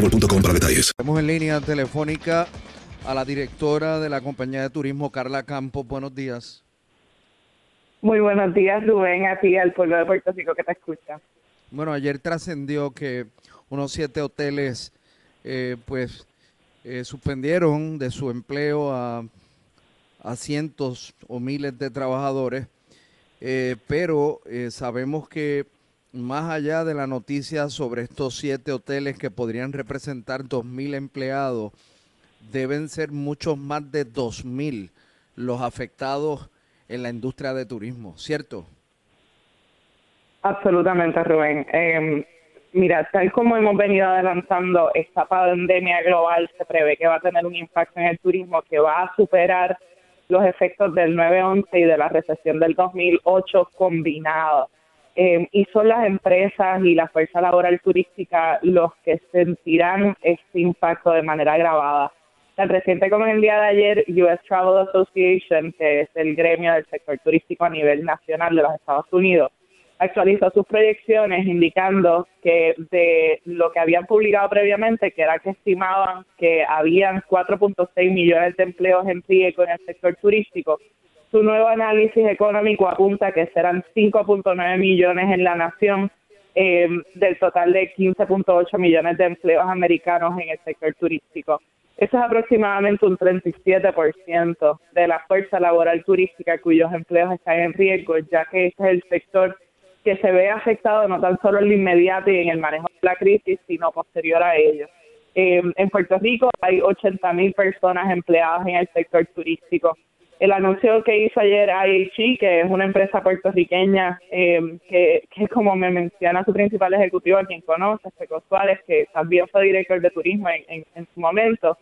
boostmobile.com para detalles. Tenemos en línea telefónica a la directora de la compañía de turismo, Carla Campos. Buenos días. Muy buenos días, Rubén, a ti y al pueblo de Puerto Rico que te escucha. Bueno, ayer trascendió que unos siete hoteles eh, pues eh, suspendieron de su empleo a, a cientos o miles de trabajadores, eh, pero eh, sabemos que más allá de la noticia sobre estos siete hoteles que podrían representar 2.000 empleados, deben ser muchos más de 2.000 los afectados en la industria de turismo, ¿cierto? Absolutamente, Rubén. Eh, mira, tal como hemos venido adelantando, esta pandemia global se prevé que va a tener un impacto en el turismo que va a superar los efectos del 9-11 y de la recesión del 2008 combinados. Eh, y son las empresas y la fuerza laboral turística los que sentirán este impacto de manera agravada. Tan reciente como en el día de ayer, US Travel Association, que es el gremio del sector turístico a nivel nacional de los Estados Unidos, actualizó sus proyecciones indicando que de lo que habían publicado previamente, que era que estimaban que habían 4.6 millones de empleos en riesgo en el sector turístico, su nuevo análisis económico apunta que serán 5.9 millones en la nación eh, del total de 15.8 millones de empleos americanos en el sector turístico. Eso es aproximadamente un 37% de la fuerza laboral turística cuyos empleos están en riesgo, ya que este es el sector que se ve afectado no tan solo en lo inmediato y en el manejo de la crisis, sino posterior a ello. Eh, en Puerto Rico hay 80 mil personas empleadas en el sector turístico el anuncio que hizo ayer IHG, que es una empresa puertorriqueña eh, que, que, como me menciona su principal ejecutivo, a quien conoce, Peco Suárez, que también fue director de turismo en, en, su momento,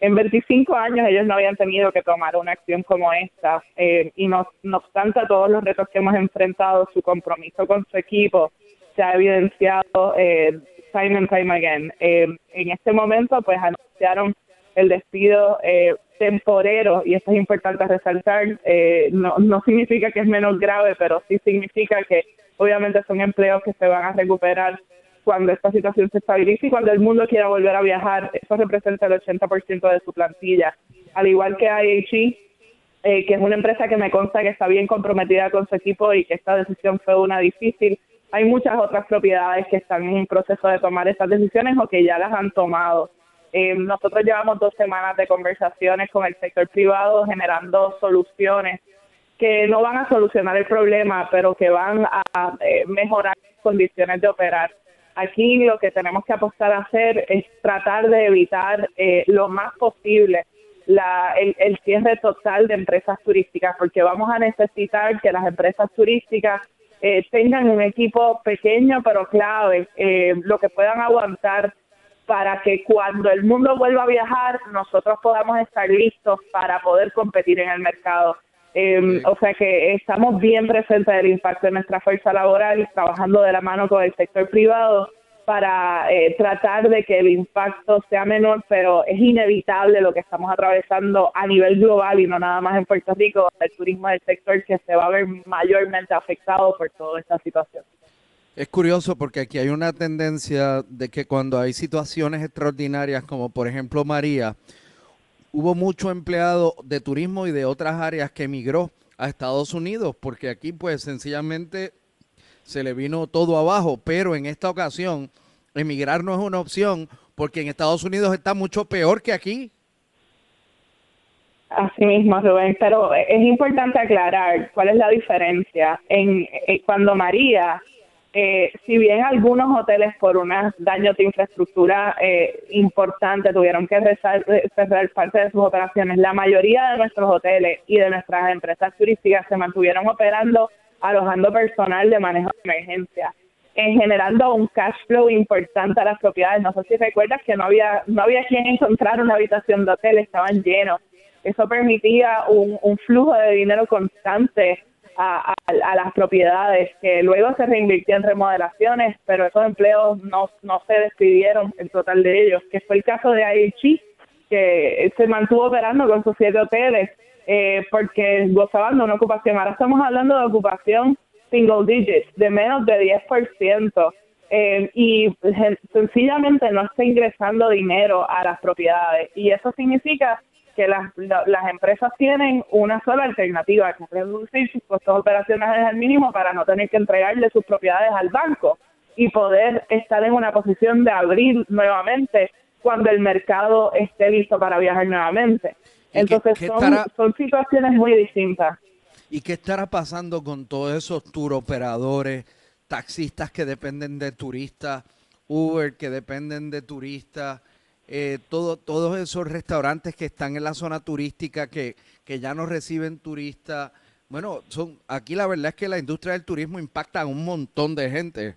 en 25 años ellos no habían tenido que tomar una acción como esta eh, y no, obstante a todos los retos que hemos enfrentado, su compromiso con su equipo se ha evidenciado eh, time and time again. En este momento pues anunciaron el despido eh, temporero, y esto es importante resaltar, eh, no, no significa que es menos grave, pero sí significa que obviamente son empleos que se van a recuperar cuando esta situación se estabilice y cuando el mundo quiera volver a viajar. Eso representa el 80% de su plantilla. Al igual que IHE, eh, que es una empresa que me consta que está bien comprometida con su equipo y que esta decisión fue una difícil. Hay muchas otras propiedades que están en proceso de tomar estas decisiones o que ya las han tomado. Eh, nosotros llevamos dos semanas de conversaciones con el sector privado generando soluciones que no van a solucionar el problema, pero que van a eh, mejorar las condiciones de operar. Aquí lo que tenemos que apostar a hacer es tratar de evitar eh, lo más posible el, cierre total de empresas turísticas, porque vamos a necesitar que las empresas turísticas eh, tengan un equipo pequeño pero clave, eh, lo que puedan aguantar para que cuando el mundo vuelva a viajar nosotros podamos estar listos para poder competir en el mercado. Eh, O sea que estamos bien presentes del impacto de nuestra fuerza laboral, trabajando de la mano con el sector privado para eh, tratar de que el impacto sea menor, pero es inevitable lo que estamos atravesando a nivel global y no nada más en Puerto Rico, el turismo del sector que se va a ver mayormente afectado por toda esta situación. Es curioso porque aquí hay una tendencia de que cuando hay situaciones extraordinarias como por ejemplo María, hubo mucho empleado de turismo y de otras áreas que emigró a Estados Unidos porque aquí pues sencillamente se le vino todo abajo, pero en esta ocasión emigrar no es una opción porque en Estados Unidos está mucho peor que aquí. Así mismo, Rubén, pero es importante aclarar cuál es la diferencia. En, eh, cuando María, eh, si bien algunos hoteles por unos daños de infraestructura eh, importantes tuvieron que cerrar parte de sus operaciones, la mayoría de nuestros hoteles y de nuestras empresas turísticas se mantuvieron operando alojando personal de manejo de emergencia, en generando un cash flow importante a las propiedades. No sé si recuerdas que no había no había quien encontrar una habitación de hotel, estaban llenos. Eso permitía un, un flujo de dinero constante a, a, las propiedades que luego se reinvirtió en remodelaciones, pero esos empleos no, no se despidieron, el total de ellos, que fue el caso de IHG, que se mantuvo operando con sus siete hoteles eh, porque gozaban de una ocupación. Ahora estamos hablando de ocupación single digits, de menos de 10%. Eh, y sencillamente no está ingresando dinero a las propiedades. Y eso significa que las, las empresas tienen una sola alternativa, que es reducir sus costos operacionales al mínimo para no tener que entregarle sus propiedades al banco y poder estar en una posición de abrir nuevamente cuando el mercado esté listo para viajar nuevamente. Entonces son, situaciones muy distintas. ¿Y qué estará pasando con todos esos turoperadores, taxistas que dependen de turistas, Uber que dependen de turistas, eh, todo, todos esos restaurantes que están en la zona turística que, que ya no reciben turistas? Bueno, son aquí la verdad es que la industria del turismo impacta a un montón de gente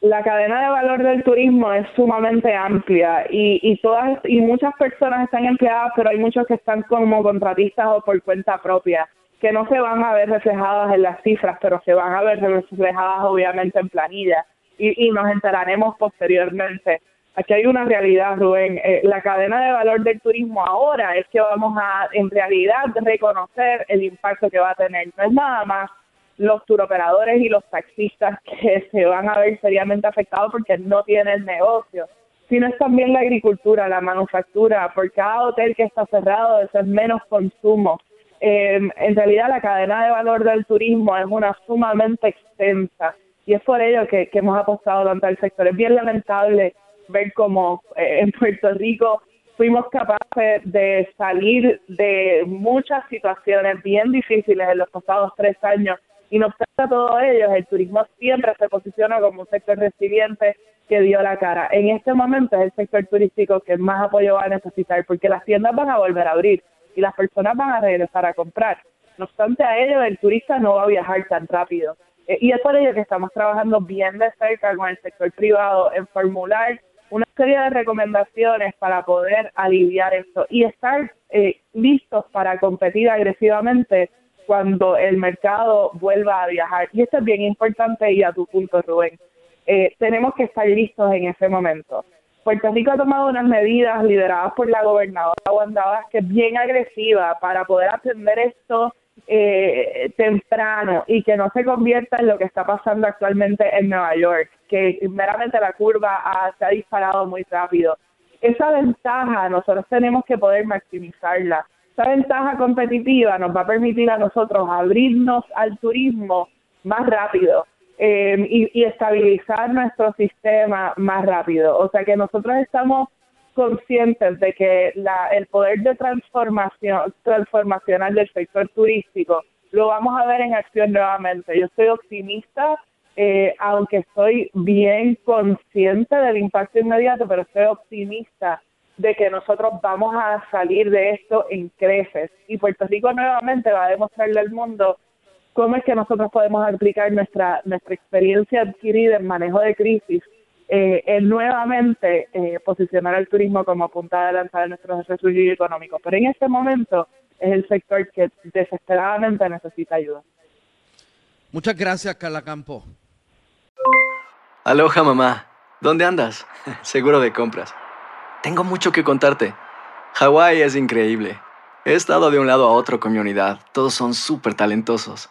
la cadena de valor del turismo es sumamente amplia y, y todas y muchas personas están empleadas, pero hay muchos que están como contratistas o por cuenta propia, que no se van a ver reflejadas en las cifras, pero se van a ver reflejadas obviamente en planilla y, y nos enteraremos posteriormente. Aquí hay una realidad, Rubén. Eh, la cadena de valor del turismo ahora es que vamos a, en realidad, reconocer el impacto que va a tener. No es nada más los turoperadores y los taxistas que se van a ver seriamente afectados porque no tienen negocio, sino es también la agricultura, la manufactura, por cada hotel que está cerrado es menos consumo. Eh, en realidad la cadena de valor del turismo es una sumamente extensa y es por ello que, hemos apostado tanto al sector. Es bien lamentable ver cómo eh, en Puerto Rico fuimos capaces de salir de muchas situaciones bien difíciles en los pasados tres años y no obstante a todo ello, el turismo siempre se posiciona como un sector resiliente que dio la cara. En este momento es el sector turístico que más apoyo va a necesitar porque las tiendas van a volver a abrir y las personas van a regresar a comprar. No obstante a ello, el turista no va a viajar tan rápido. Eh, y es por ello que estamos trabajando bien de cerca con el sector privado en formular una serie de recomendaciones para poder aliviar esto y estar eh, listos para competir agresivamente cuando el mercado vuelva a viajar. Y esto es bien importante y a tu punto, Rubén. Eh, tenemos que estar listos en ese momento. Puerto Rico ha tomado unas medidas lideradas por la gobernadora Wanda que es bien agresiva para poder atender esto eh, temprano y que no se convierta en lo que está pasando actualmente en Nueva York, que meramente la curva se ha disparado muy rápido. Esa ventaja nosotros tenemos que poder maximizarla esta ventaja competitiva nos va a permitir a nosotros abrirnos al turismo más rápido eh, y, estabilizar nuestro sistema más rápido. O sea que nosotros estamos conscientes de que la, el poder de transformación transformacional del sector turístico lo vamos a ver en acción nuevamente. Yo estoy optimista eh, aunque estoy bien consciente del impacto inmediato, pero estoy optimista de que nosotros vamos a salir de esto en creces y Puerto Rico nuevamente va a demostrarle al mundo cómo es que nosotros podemos aplicar nuestra nuestra experiencia adquirida en manejo de crisis eh, en nuevamente eh, posicionar al turismo como punta de lanza de nuestro desarrollo económico. Pero en este momento es el sector que desesperadamente necesita ayuda. Muchas gracias, Carla Campo. Aloha, mamá. ¿Dónde andas? Seguro de compras. Tengo mucho que contarte. Hawái es increíble. He estado de un lado a otro con mi unidad. Todos son súper talentosos.